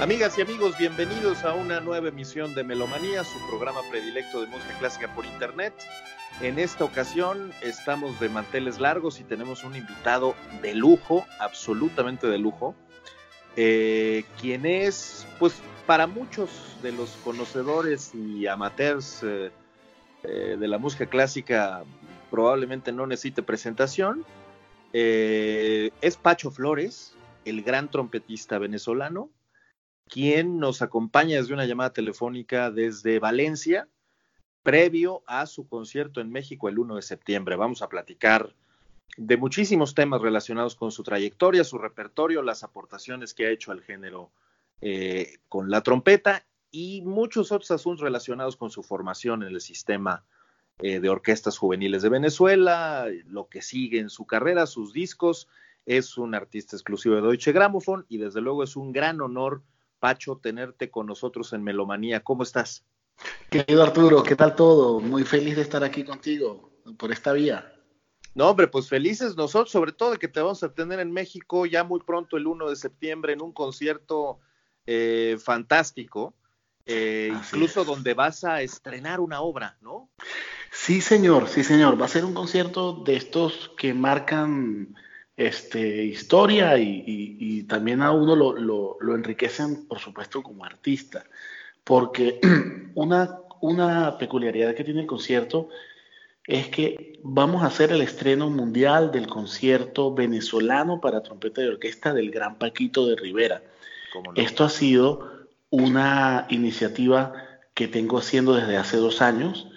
Amigas y amigos, bienvenidos a una nueva emisión de Melomanía, su programa predilecto de música clásica por internet. En esta ocasión estamos de manteles largos y tenemos un invitado de lujo, absolutamente de lujo, eh, quien es, pues, para muchos de los conocedores y amateurs eh, eh, de la música clásica, probablemente no necesite presentación. es Pacho Flores, el gran trompetista venezolano, quien nos acompaña desde una llamada telefónica desde Valencia, previo a su concierto en México el 1 de septiembre. Vamos a platicar de muchísimos temas relacionados con su trayectoria, su repertorio, las aportaciones que ha hecho al género eh, con la trompeta y muchos otros asuntos relacionados con su formación en el sistema eh, de orquestas juveniles de Venezuela, lo que sigue en su carrera, sus discos. Es un artista exclusivo de Deutsche Grammophon y desde luego es un gran honor Pacho, tenerte con nosotros en Melomanía. ¿Cómo estás? Querido Arturo, ¿qué tal todo? Muy feliz de estar aquí contigo por esta vía. No, hombre, pues felices nosotros, sobre todo de que te vamos a tener en México ya muy pronto, el 1 de septiembre, en un concierto eh, fantástico, eh, incluso donde vas a estrenar una obra, ¿no? Sí, señor, sí, señor. Va a ser un concierto de estos que marcan este, historia y, también a uno lo, enriquecen, por supuesto, como artista. Porque una, una peculiaridad que tiene el concierto es que vamos a hacer el estreno mundial del concierto venezolano para trompeta y orquesta del Gran Paquito de Rivera. Esto ha sido una iniciativa que tengo haciendo desde hace dos años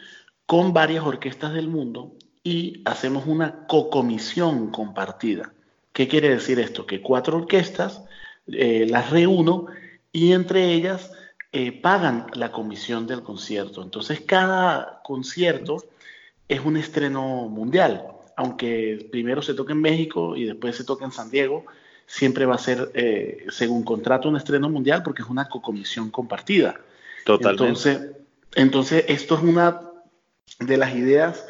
con varias orquestas del mundo y hacemos una cocomisión compartida. ¿Qué quiere decir esto? Que cuatro orquestas eh, las reúno y entre ellas eh, pagan la comisión del concierto. Entonces cada concierto es un estreno mundial, aunque primero se toca en México y después se toca en San Diego, siempre va a ser, eh, según contrato, un estreno mundial porque es una cocomisión compartida. Totalmente. Entonces, entonces esto es una de las ideas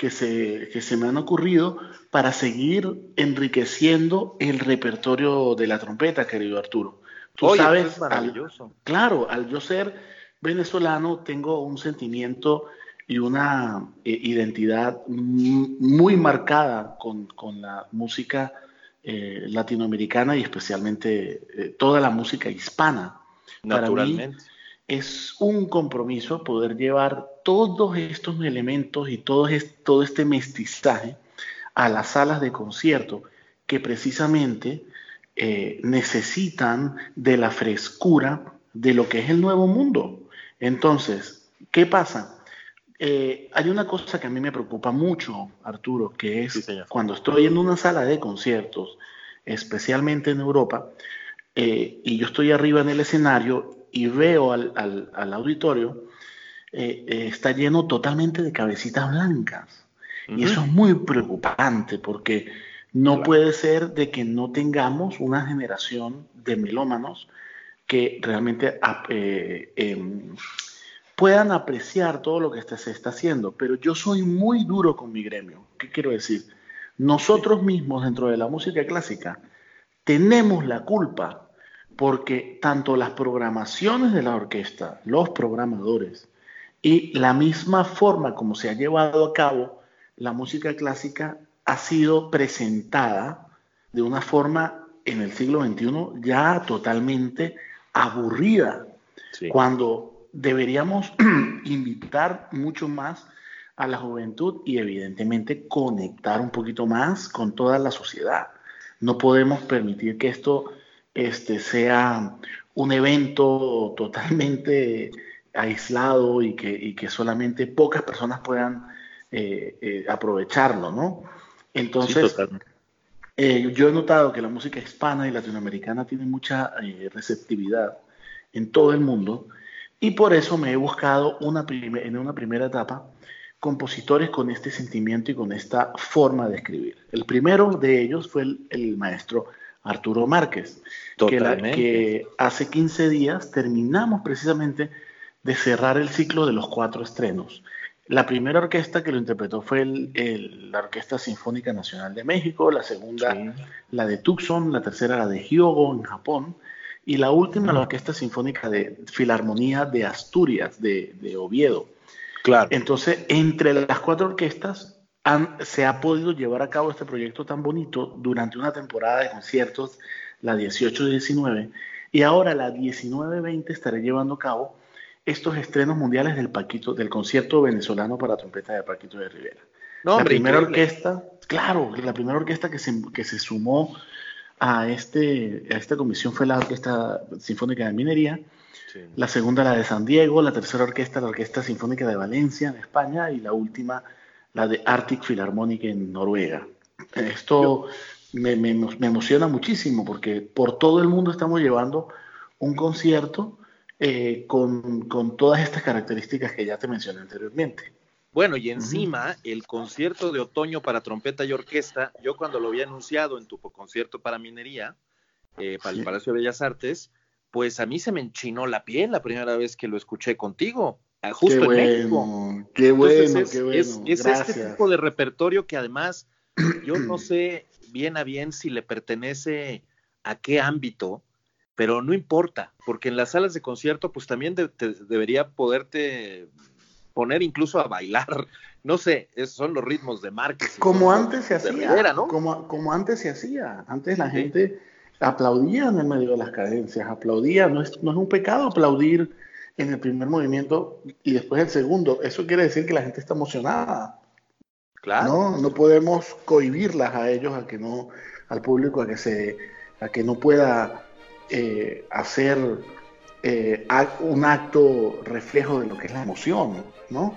que se, que se me han ocurrido para seguir enriqueciendo el repertorio de la trompeta, querido Arturo. Tú sabes, maravilloso. claro, al yo ser venezolano tengo un sentimiento y una eh, identidad muy marcada con, con la música eh, latinoamericana y especialmente eh, toda la música hispana. Naturalmente es un compromiso poder llevar todos estos elementos y todo, todo este mestizaje a las salas de concierto que precisamente eh, necesitan de la frescura de lo que es el nuevo mundo. Entonces, ¿qué pasa? Eh, hay una cosa que a mí me preocupa mucho, Arturo, que es cuando estoy en una sala de conciertos, especialmente en Europa, eh, y yo estoy arriba en el escenario y veo al, al, auditorio, eh, eh, está lleno totalmente de cabecitas blancas. Y eso es muy preocupante porque no puede ser de que no tengamos una generación de melómanos que realmente eh, em, puedan apreciar todo lo que se está haciendo. Pero yo soy muy duro con mi gremio. ¿Qué quiero decir? Nosotros mismos dentro de la música clásica tenemos la culpa porque tanto las programaciones de la orquesta, los programadores y la misma forma como se ha llevado a cabo la música clásica ha sido presentada de una forma en el siglo XXI ya totalmente aburrida, cuando deberíamos invitar mucho más a la juventud y evidentemente conectar un poquito más con toda la sociedad. No podemos permitir que esto este, sea un evento totalmente aislado y que, que solamente pocas personas puedan eh, eh, aprovecharlo, ¿no? Entonces, eh, yo he notado que la música hispana y latinoamericana tiene mucha receptividad en todo el mundo y por eso me he buscado una en una primera etapa compositores con este sentimiento y con esta forma de escribir. El primero de ellos fue el maestro Arturo Márquez, que, hace 15 días terminamos precisamente de cerrar el ciclo de los cuatro estrenos. La primera orquesta que lo interpretó fue la Orquesta Sinfónica Nacional de México, la segunda la de Tucson, la tercera la de Hyogo en Japón y la última la Orquesta Sinfónica de Filarmonía de Asturias, de, de Oviedo. Claro. Entonces, entre las cuatro orquestas se ha podido llevar a cabo este proyecto tan bonito durante una temporada de conciertos, la 18-19, y ahora la 19-20 estaré llevando a cabo estos estrenos mundiales del Paquito, del concierto venezolano para trompeta de Paquito de Rivera. la primera orquesta, claro, la primera orquesta que se, que se sumó a, este, a esta comisión fue la Orquesta Sinfónica de Minería, la segunda la de San Diego, la tercera orquesta la Orquesta Sinfónica de Valencia en España y la última la de Arctic Philharmonic en Noruega. Esto me, me, emociona muchísimo porque por todo el mundo estamos llevando un concierto eh, con, con, todas estas características que ya te mencioné anteriormente. Bueno, y encima el concierto de otoño para trompeta y orquesta, yo cuando lo había anunciado en tu concierto para minería, eh, para el Palacio de Bellas Artes, pues a mí se me enchinó la piel la primera vez que lo escuché contigo. Ah, justo qué en bueno, Qué bueno, es, qué bueno. Es, este tipo de repertorio que además yo no sé bien a bien si le pertenece a qué ámbito, pero no importa, porque en las salas de concierto pues también debería poderte poner incluso a bailar. No sé, esos son los ritmos de Márquez. Como antes se hacía, ¿no? como, como antes se hacía. Antes la gente aplaudía en el medio de las cadencias, aplaudía, no es, no es un pecado aplaudir en el primer movimiento y después el segundo. Eso quiere decir que la gente está emocionada. Claro. No, no podemos cohibirlas a ellos, a que no, al público, a que se, a que no pueda eh, hacer eh, un acto reflejo de lo que es la emoción, ¿no?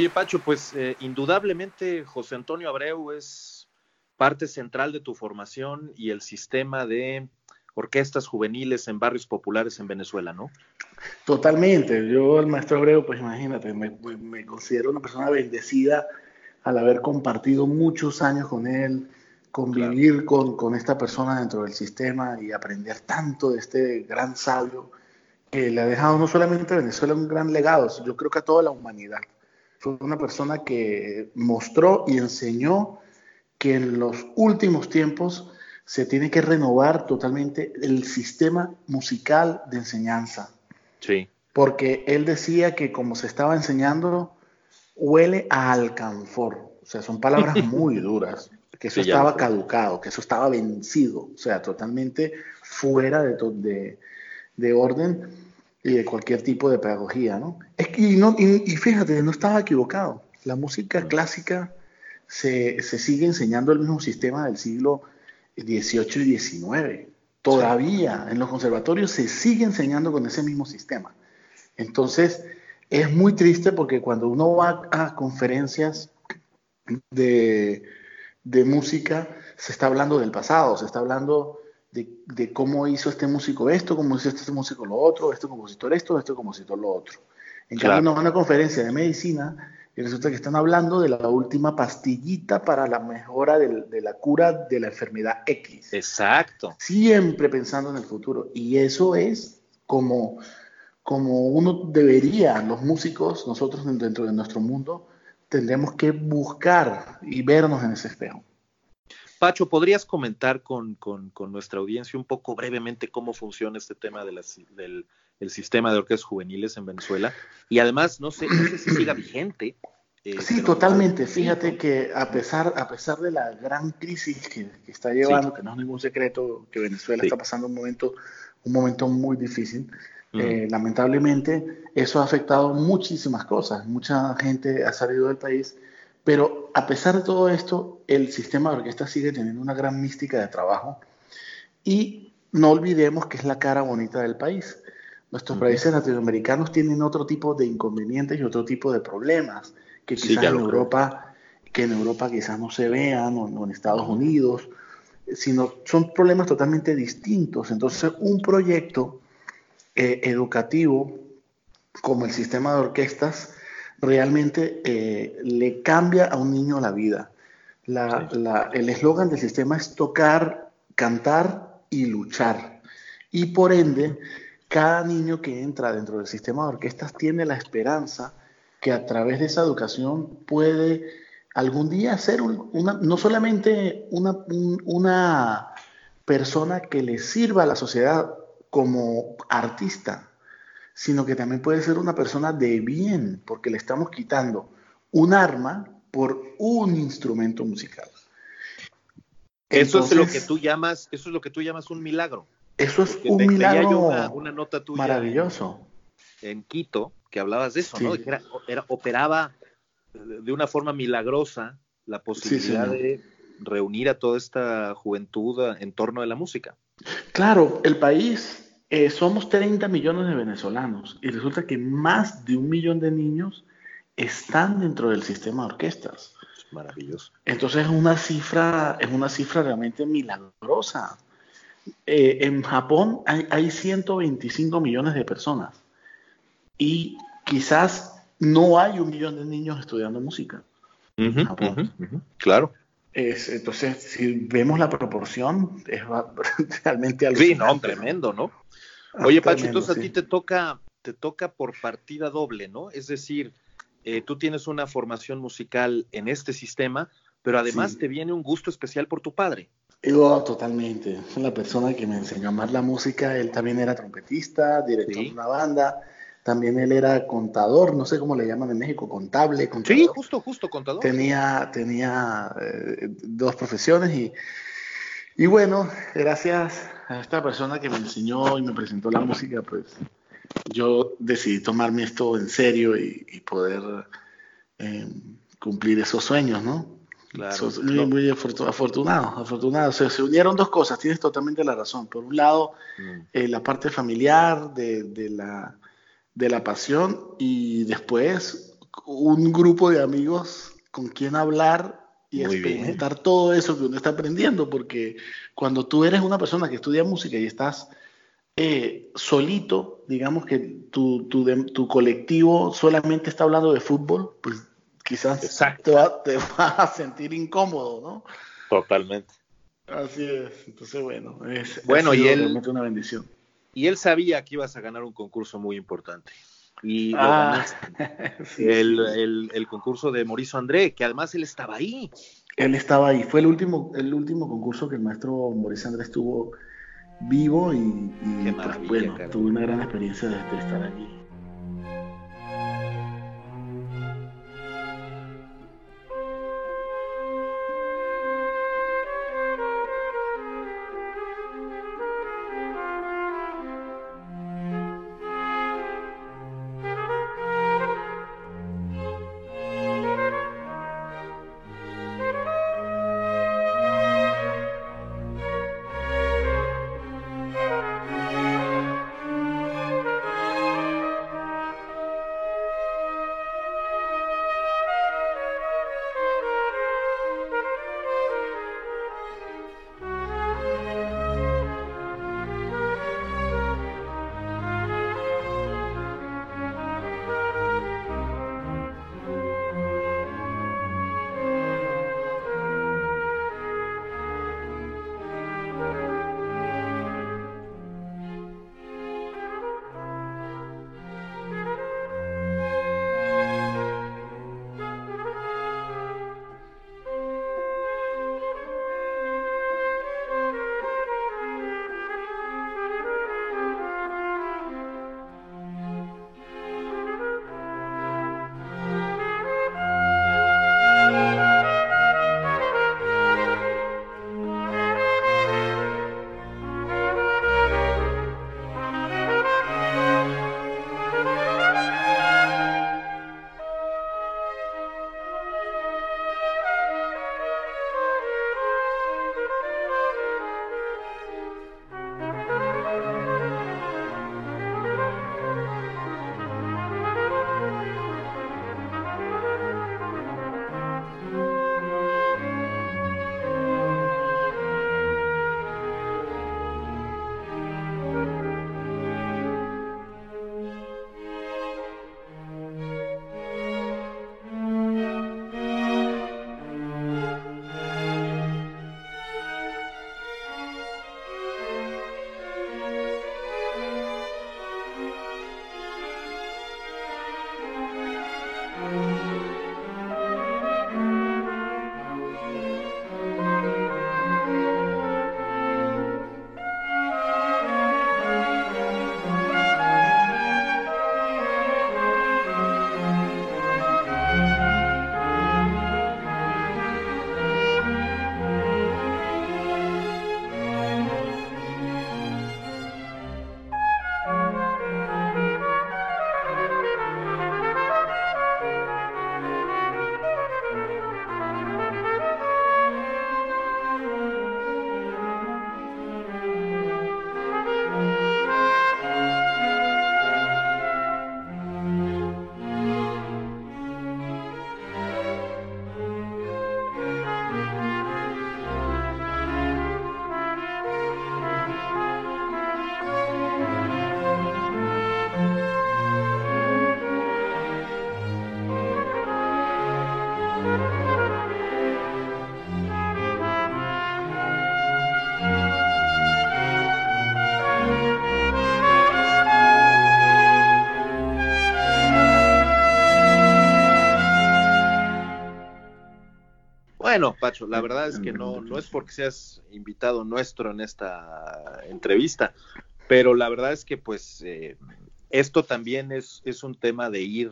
Oye, Pacho, pues eh, indudablemente José Antonio Abreu es parte central de tu formación y el sistema de orquestas juveniles en barrios populares en Venezuela, ¿no? Totalmente. Yo, el maestro Abreu, pues imagínate, me, me considero una persona bendecida al haber compartido muchos años con él, convivir con, con, esta persona dentro del sistema y aprender tanto de este gran sabio que le ha dejado no solamente a Venezuela un gran legado, yo creo que a toda la humanidad. Fue una persona que mostró y enseñó que en los últimos tiempos se tiene que renovar totalmente el sistema musical de enseñanza. Sí. Porque él decía que como se estaba enseñando, huele a alcanfor. O sea, son palabras muy duras que eso estaba caducado, que eso estaba vencido, o sea, totalmente fuera de, de, orden y de cualquier tipo de pedagogía, ¿no? Es que, y, no, y, fíjate, no estaba equivocado. La música clásica se, se, sigue enseñando el mismo sistema del siglo XVIII y XIX. Todavía en los conservatorios se sigue enseñando con ese mismo sistema. Entonces, es muy triste porque cuando uno va a conferencias de, de música se está hablando del pasado, se está hablando de, cómo hizo este músico esto, cómo hizo este músico lo otro, este compositor esto, este compositor lo otro. En cambio, no van a una conferencia de medicina y resulta que están hablando de la última pastillita para la mejora de la cura de la enfermedad X. Exacto. Siempre pensando en el futuro. Y eso es como, como uno debería, los músicos, nosotros dentro de nuestro mundo, tendremos que buscar y vernos en ese espejo. Pacho, ¿podrías comentar con, nuestra audiencia un poco brevemente cómo funciona este tema del sistema de orquestas juveniles en Venezuela? Y además, no sé, si siga vigente. Eh, sí, totalmente. Fíjate que a pesar, a pesar de la gran crisis que, está llevando, que no es ningún secreto, que Venezuela está pasando un momento, un momento muy difícil, eh, lamentablemente, eso ha afectado muchísimas cosas. Mucha gente ha salido del país, pero a pesar de todo esto, el sistema de orquesta sigue teniendo una gran mística de trabajo y no olvidemos que es la cara bonita del país. Nuestros países latinoamericanos tienen otro tipo de inconvenientes y otro tipo de problemas que quizás en Europa, que en Europa quizás no se vean o en Estados Unidos, sino son problemas totalmente distintos. Entonces, un proyecto eh, educativo como el sistema de orquestas realmente eh, le cambia a un niño la vida. el eslogan del sistema es tocar, cantar y luchar. Y por ende, cada niño que entra dentro del sistema de orquestas tiene la esperanza que a través de esa educación puede algún día ser una, no solamente una, una persona que le sirva a la sociedad como artista, sino que también puede ser una persona de bien, porque le estamos quitando un arma por un instrumento musical. Eso es lo que tú llamas, eso es lo que tú llamas un milagro. Eso es un milagro una, nota tuya maravilloso. En, Quito, que hablabas de eso, ¿no? era, operaba de una forma milagrosa la posibilidad de reunir a toda esta juventud en torno de la música. Claro, el país, eh, somos 30 millones de venezolanos y resulta que más de un millón de niños están dentro del sistema de orquestas. Maravilloso. Entonces es una cifra, es una cifra realmente milagrosa. Eh, en Japón hay, 125 millones de personas y quizás no hay un millón de niños estudiando música. en Japón. claro entonces, si vemos la proporción, es realmente algo. Sí, no, tremendo, ¿no? Ah, Oye, Pacho, entonces a ti te toca, te toca por partida doble, ¿no? Es decir, eh, tú tienes una formación musical en este sistema, pero además te viene un gusto especial por tu padre. Yo, totalmente. La persona que me enseñó a amar la música, él también era trompetista, director de una banda también él era contador, no sé cómo le llaman en México, contable. Contador. Sí, justo, justo, contador. Tenía, tenía eh, dos profesiones y, y bueno, gracias a esta persona que me enseñó y me presentó la música, pues yo decidí tomarme esto en serio y, poder eh, cumplir esos sueños, ¿no? Claro. muy, afortunado, afortunado. se unieron dos cosas, tienes totalmente la razón. Por un lado, mm. eh, la parte familiar de, de la de la pasión y después un grupo de amigos con quien hablar y experimentar todo eso que uno está aprendiendo, porque cuando tú eres una persona que estudia música y estás eh, solito, digamos que tu, tu, colectivo solamente está hablando de fútbol, pues quizás te, va, te vas a sentir incómodo, ¿no? Totalmente. Así es, entonces bueno, es bueno, y él, realmente una bendición. Y él sabía que ibas a ganar un concurso muy importante. Y ah, el, el, concurso de Mauricio André, que además él estaba ahí. Él estaba ahí. Fue el último, el último concurso que el maestro Mauricio André estuvo vivo y, pues, bueno, tuve una gran experiencia de estar allí. Bueno, Pacho, la verdad es que no, no es porque seas invitado nuestro en esta entrevista, pero la verdad es que pues eh, esto también es, es un tema de ir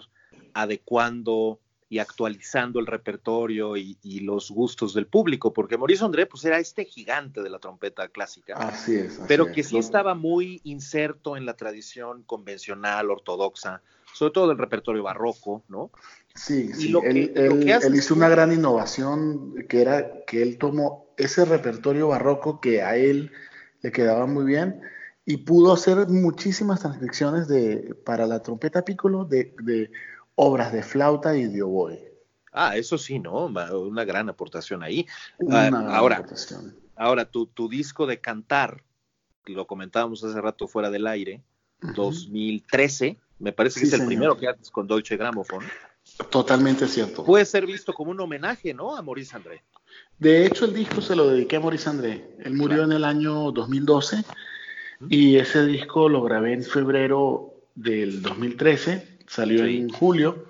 adecuando y actualizando el repertorio y, los gustos del público, porque Mauricio André pues era este gigante de la trompeta clásica, así es, pero que sí estaba muy inserto en la tradición convencional, ortodoxa, sobre todo del repertorio barroco, ¿no? Sí, sí. él, hizo una gran innovación que era que él tomó ese repertorio barroco que a él le quedaba muy bien y pudo hacer muchísimas transcripciones de, para la trompeta piccolo de, obras de flauta y de oboe. Ah, eso sí, ¿no? Una gran aportación ahí. Una ah, ahora, aportación. ahora tu, tu disco de cantar, lo comentábamos hace rato fuera del aire, 2013, me parece que es el primero que haces con Deutsche Grammophon. Totalmente cierto. Puede ser visto como un homenaje, ¿no? A Maurice André. De hecho, el disco se lo dediqué a Maurice André. Él murió en el año 2012 y ese disco lo grabé en febrero del 2013, salió en julio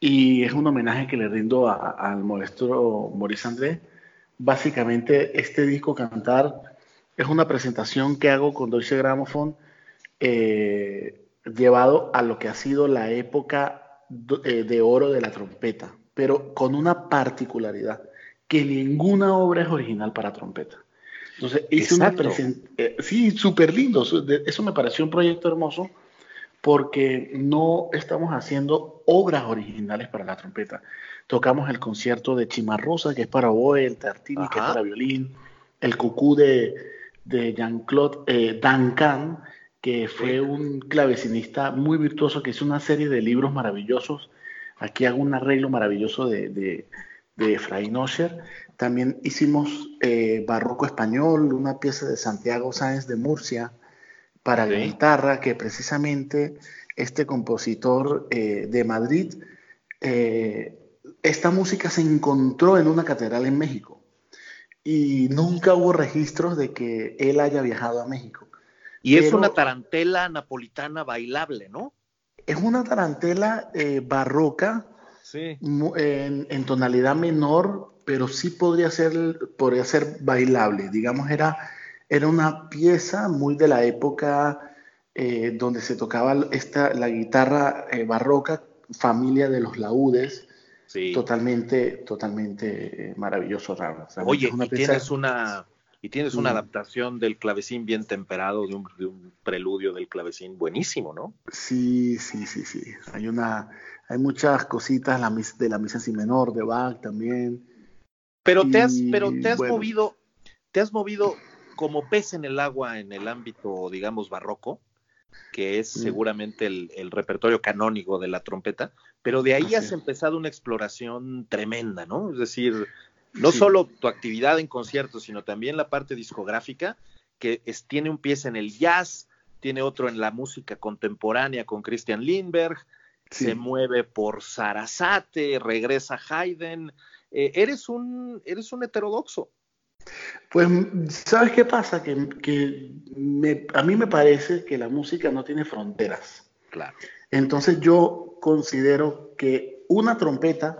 y es un homenaje que le rindo al maestro Maurice André. Básicamente, este disco Cantar es una presentación que hago con Deutsche Grammophon eh, llevado a lo que ha sido la época eh, de oro de la trompeta, pero con una particularidad, que ninguna obra es original para trompeta. Entonces hice una eh, sí, súper lindo, eso me pareció un proyecto hermoso porque no estamos haciendo obras originales para la trompeta. Tocamos el concierto de Chimarrosa, que es para oboe, el Tartini, que es para violín, el cucú de, de Jean-Claude eh, Duncan, que fue un clavecinista muy virtuoso, que hizo una serie de libros maravillosos. Aquí hago un arreglo maravilloso de, de, de Efraín Osher. También hicimos eh, Barroco Español, una pieza de Santiago Sáenz de Murcia, para la guitarra, que precisamente este compositor eh, de Madrid, eh, esta música se encontró en una catedral en México y nunca hubo registros de que él haya viajado a México. Y es una tarantela napolitana bailable, ¿no? Es una tarantela eh, barroca, en, en, tonalidad menor, pero sí podría ser, podría ser bailable. Digamos, era era una pieza muy de la época eh, donde se tocaba esta, la guitarra eh, barroca, familia de los laúdes. Totalmente, totalmente maravilloso, raro. Oye, y tienes una y tienes una mm. adaptación del clavecín bien temperado, de un, preludio del clavecín buenísimo, ¿no? Sí, sí, sí, sí. Hay una, hay muchas cositas la, de la misa sin menor de Bach también. Pero te has, pero te has movido, te has movido como pez en el agua en el ámbito, digamos, barroco, que es mm. seguramente el, repertorio canónico de la trompeta, pero de ahí has empezado una exploración tremenda, ¿no? Es decir, no solo tu actividad en conciertos, sino también la parte discográfica, que tiene un pie en el jazz, tiene otro en la música contemporánea con Christian Lindbergh, se mueve por Sarasate, regresa Haydn. Eh, eres, un, eres un heterodoxo. Pues, ¿sabes qué pasa? Que, a mí me parece que la música no tiene fronteras. Claro. Entonces yo considero que una trompeta,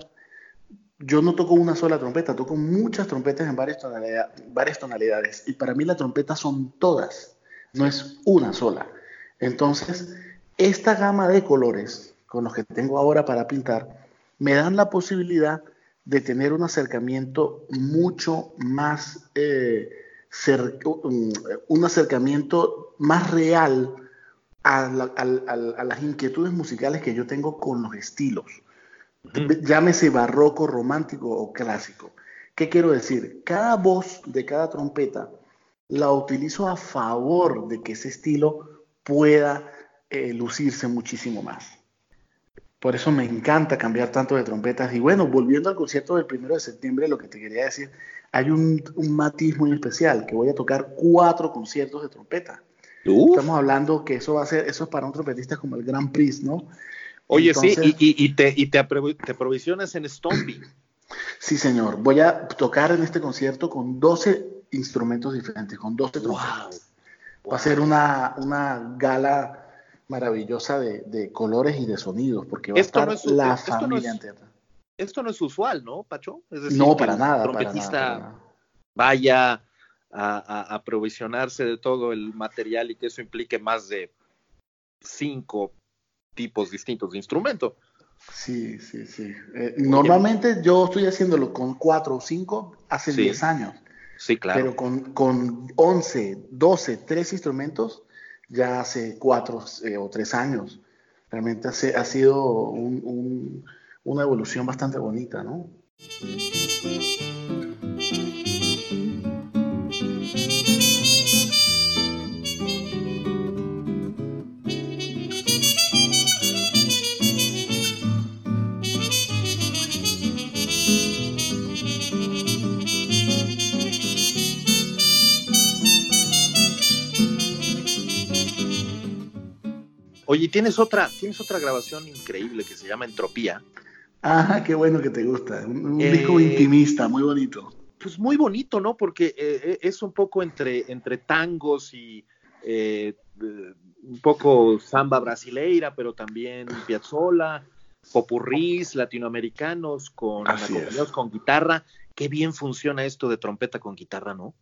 yo no toco una sola trompeta, toco muchas trompetas en varias, tonalidades. Y para mí la trompeta son todas, no es una sola. Entonces, esta gama de colores con los que tengo ahora para pintar me dan la posibilidad de tener un acercamiento mucho más, eh, un acercamiento más real a, las inquietudes musicales que yo tengo con los estilos. Llámese barroco, romántico o clásico. ¿Qué quiero decir? Cada voz de cada trompeta la utilizo a favor de que ese estilo pueda eh, lucirse muchísimo más. Por eso me encanta cambiar tanto de trompetas. Y bueno, volviendo al concierto del primero de septiembre, lo que te quería decir, hay un, matiz muy especial, que voy a tocar cuatro conciertos de trompeta. Estamos hablando que eso va a ser, eso es para un trompetista como el Grand Prix, ¿no? Oye, sí, y, te, y te, aprovisionas en Stomby. Sí, señor. Voy a tocar en este concierto con 12 instrumentos diferentes, con 12 trompetas. Va a ser una, una gala maravillosa de, colores y de sonidos, porque va a estar la familia entera. Esto no es usual, ¿no, Pacho? no, para nada, trompetista vaya a, aprovisionarse de todo el material y que eso implique más de cinco tipos distintos de instrumento. Sí, sí, sí. Eh, normalmente yo estoy haciéndolo con cuatro o cinco hace diez años. Sí, claro. Pero con, con 11, 12, tres instrumentos, ya hace cuatro eh, o tres años. Realmente ha sido una evolución bastante bonita, ¿no? Oye, tienes otra, tienes otra grabación increíble que se llama Entropía. Ah, qué bueno que te gusta. Un, disco eh, intimista, muy bonito. Pues muy bonito, ¿no? Porque eh, eh, es un poco entre, entre tangos y un poco samba brasileira, pero también piazzola, popurrís latinoamericanos con, con guitarra. Qué bien funciona esto de trompeta con guitarra, ¿no?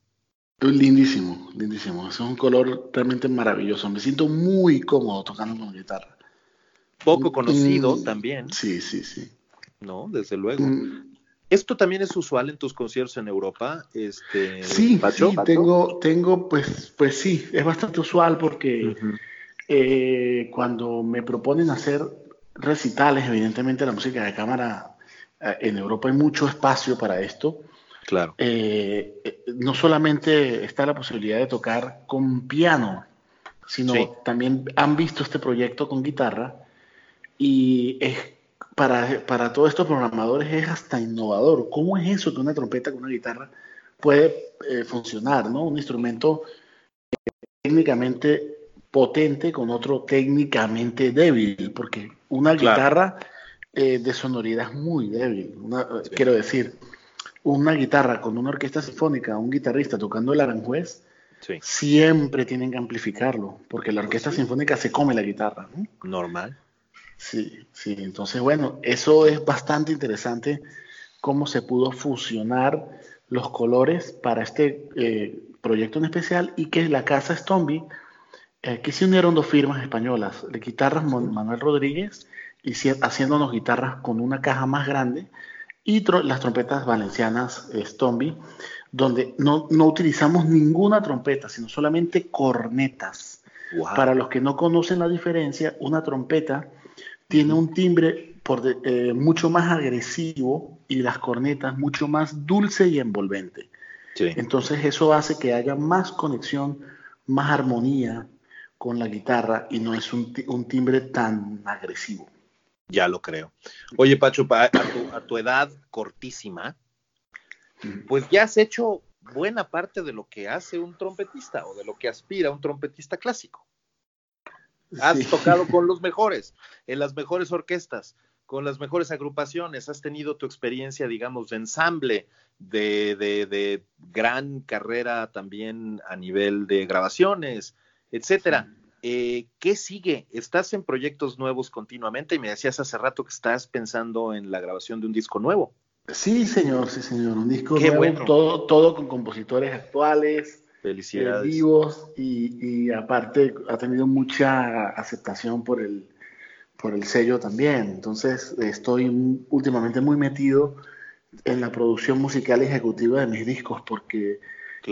Lindísimo, lindísimo. Es un color realmente maravilloso. Me siento muy cómodo tocando con guitarra. Poco conocido también. Sí, sí, sí. ¿no? Desde luego. Mm. ¿Esto también es usual en tus conciertos en Europa? Este, sí, sí, tengo, tengo, pues, pues sí, es bastante usual porque eh, cuando me proponen hacer recitales, evidentemente la música de cámara eh, en Europa hay mucho espacio para esto. Claro. Eh, no solamente está la posibilidad de tocar con piano, sino también han visto este proyecto con guitarra y es para, para todos estos programadores es hasta innovador. ¿Cómo es eso que una trompeta con una guitarra puede eh, funcionar? ¿no? Un instrumento eh, técnicamente potente con otro técnicamente débil, porque una guitarra eh, de sonoridad es muy débil. Quiero decir, una guitarra con una orquesta sinfónica, un guitarrista tocando el aranjuez, siempre tienen que amplificarlo, porque la orquesta sinfónica se come la guitarra. Normal. Sí, sí, entonces bueno, eso es bastante interesante cómo se pudo fusionar los colores para este eh, proyecto en especial y que la casa Stomby, eh, que se unieron dos firmas españolas, de guitarras Manuel Rodríguez y haciéndonos guitarras con una caja más grande y las trompetas valencianas eh, Stomby, donde no, utilizamos ninguna trompeta, sino solamente cornetas. Para los que no conocen la diferencia, una trompeta tiene un timbre por eh, mucho más agresivo y las cornetas mucho más dulce y envolvente. Entonces eso hace que haya más conexión, más armonía con la guitarra y no es un, timbre tan agresivo. Ya lo creo. Oye, Pacho, a tu, a tu edad cortísima, pues ya has hecho buena parte de lo que hace un trompetista o de lo que aspira un trompetista clásico. Has tocado con los mejores, en las mejores orquestas, con las mejores agrupaciones, has tenido tu experiencia, digamos, de ensamble, de, de, gran carrera también a nivel de grabaciones, etcétera. Eh, ¿Qué sigue? ¿Estás en proyectos nuevos continuamente? Y me decías hace rato que estás pensando en la grabación de un disco nuevo. Sí, señor, sí, señor. Un disco nuevo, todo, todo con compositores actuales, Felicidades. vivos y, aparte ha tenido mucha aceptación por el, por el sello también. Entonces estoy últimamente muy metido en la producción musical ejecutiva de mis discos porque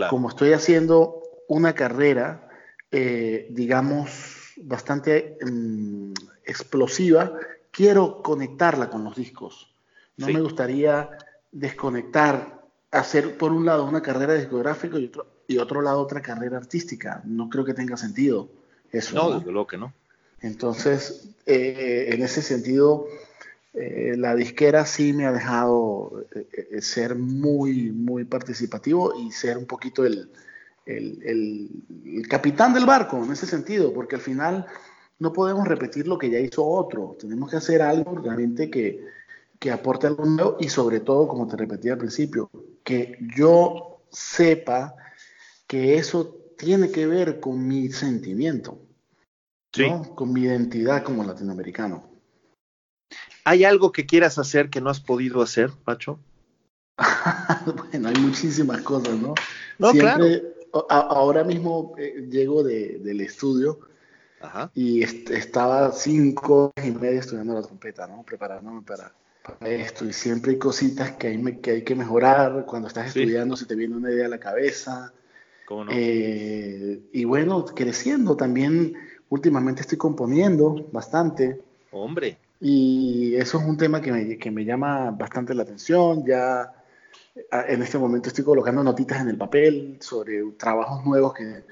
como estoy haciendo una carrera, eh, digamos, bastante mm, explosiva, quiero conectarla con los discos. No me gustaría desconectar, hacer por un lado una carrera discográfica y otro, y otro lado otra carrera artística. No creo que tenga sentido eso. No, desde luego que no. Entonces, eh, en ese sentido, eh, la disquera sí me ha dejado eh, ser muy, muy participativo y ser un poquito el, el, capitán del barco en ese sentido, porque al final no podemos repetir lo que ya hizo otro. Tenemos que hacer algo realmente que, que aporte algo nuevo y sobre todo, como te repetí al principio, que yo sepa que eso tiene que ver con mi sentimiento, con mi identidad como latinoamericano. ¿Hay algo que quieras hacer que no has podido hacer, Pacho? bueno, hay muchísimas cosas, ¿no? No, claro. Ahora mismo eh, llego del estudio y estaba cinco y media estudiando la trompeta, ¿no? Preparándome para, esto. Y siempre hay cositas que hay, que, hay que mejorar. Cuando estás estudiando se te viene una idea a la cabeza eh, y bueno, creciendo también, últimamente estoy componiendo bastante. Hombre. Y eso es un tema que me, que me llama bastante la atención. Ya en este momento estoy colocando notitas en el papel sobre trabajos nuevos que,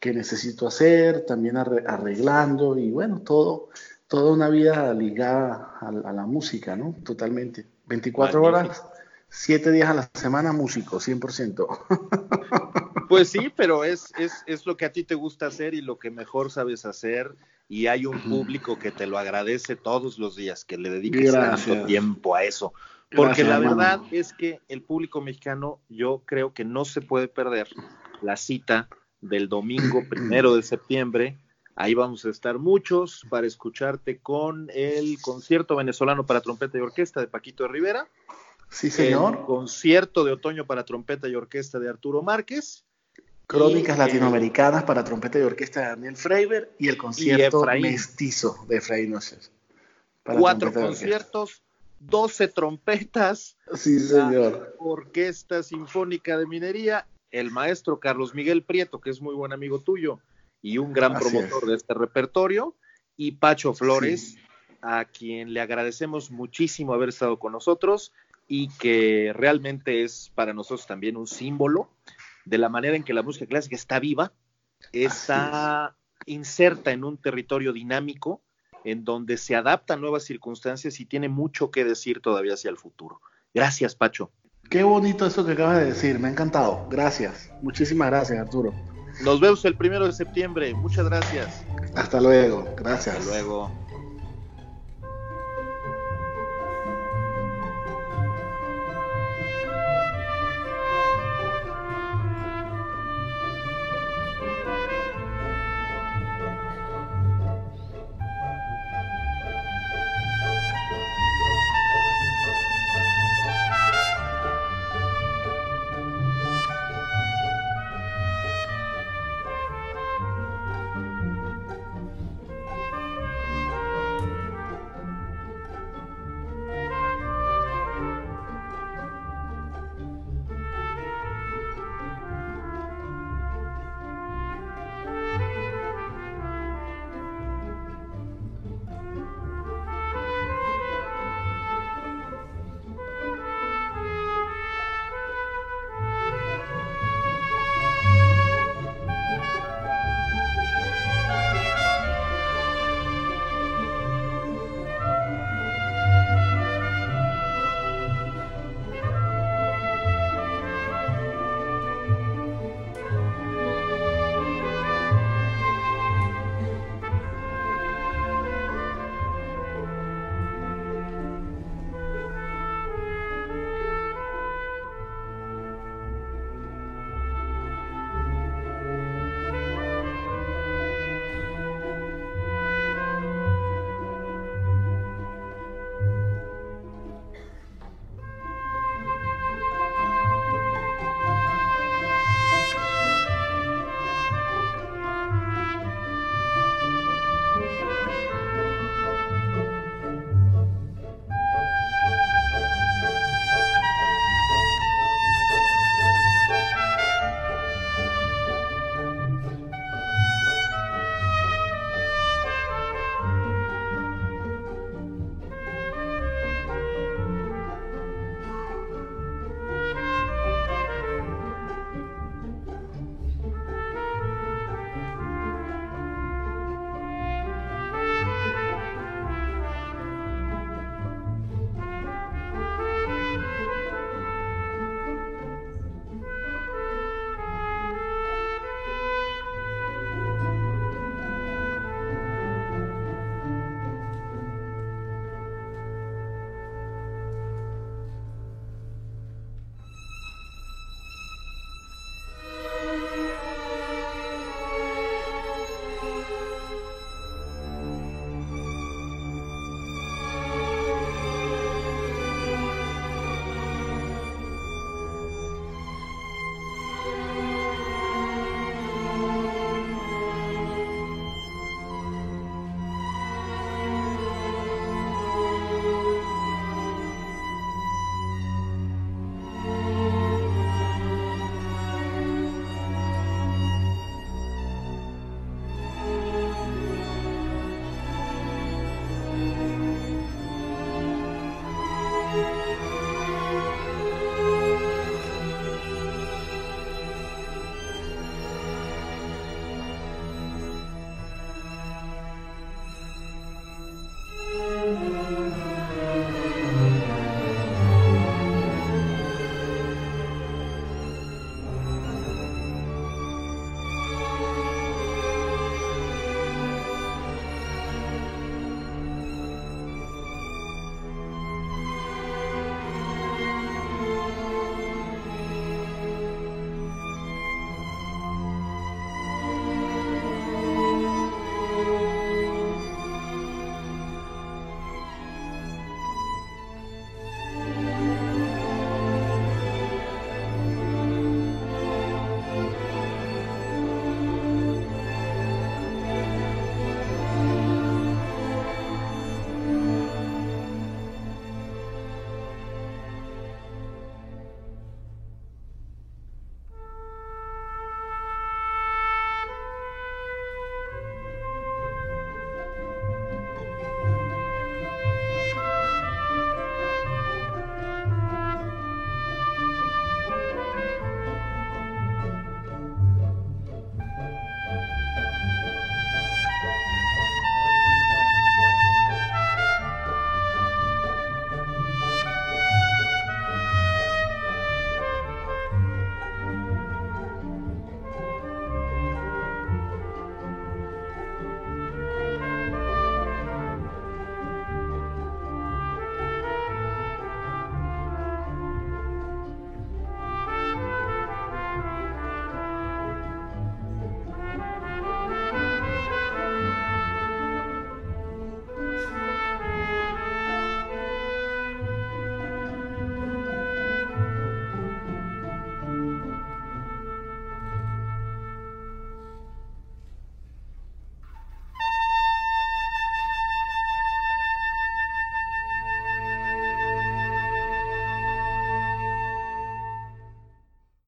que necesito hacer, también arreglando y bueno, todo, toda una vida ligada a, la música, ¿no? Totalmente. 24 horas, 7 días a la semana músico, 100%. Pues sí, pero es, es, es, lo que a ti te gusta hacer y lo que mejor sabes hacer y hay un público que te lo agradece todos los días, que le dediques tanto tiempo a eso. Porque la verdad es que el público mexicano, yo creo que no se puede perder la cita del domingo primero de septiembre. Ahí vamos a estar muchos para escucharte con el concierto venezolano para trompeta y orquesta de Paquito de Rivera. Sí, señor. El concierto de otoño para trompeta y orquesta de Arturo Márquez. Crónicas latinoamericanas para trompeta y orquesta de Daniel Freiber y el concierto mestizo de Efraín Noches. Cuatro conciertos, doce trompetas. Sí, señor. Orquesta Sinfónica de Minería, el maestro Carlos Miguel Prieto, que es muy buen amigo tuyo y un gran promotor de este repertorio, y Pacho Flores, a quien le agradecemos muchísimo haber estado con nosotros y que realmente es para nosotros también un símbolo de la manera en que la música clásica está viva, está inserta en un territorio dinámico en donde se adapta a nuevas circunstancias y tiene mucho que decir todavía hacia el futuro. Gracias, Pacho. Qué bonito eso que acabas de decir, me ha encantado. Gracias. Muchísimas gracias, Arturo. Nos vemos el primero de septiembre. Muchas gracias. Hasta luego. Gracias. Hasta luego.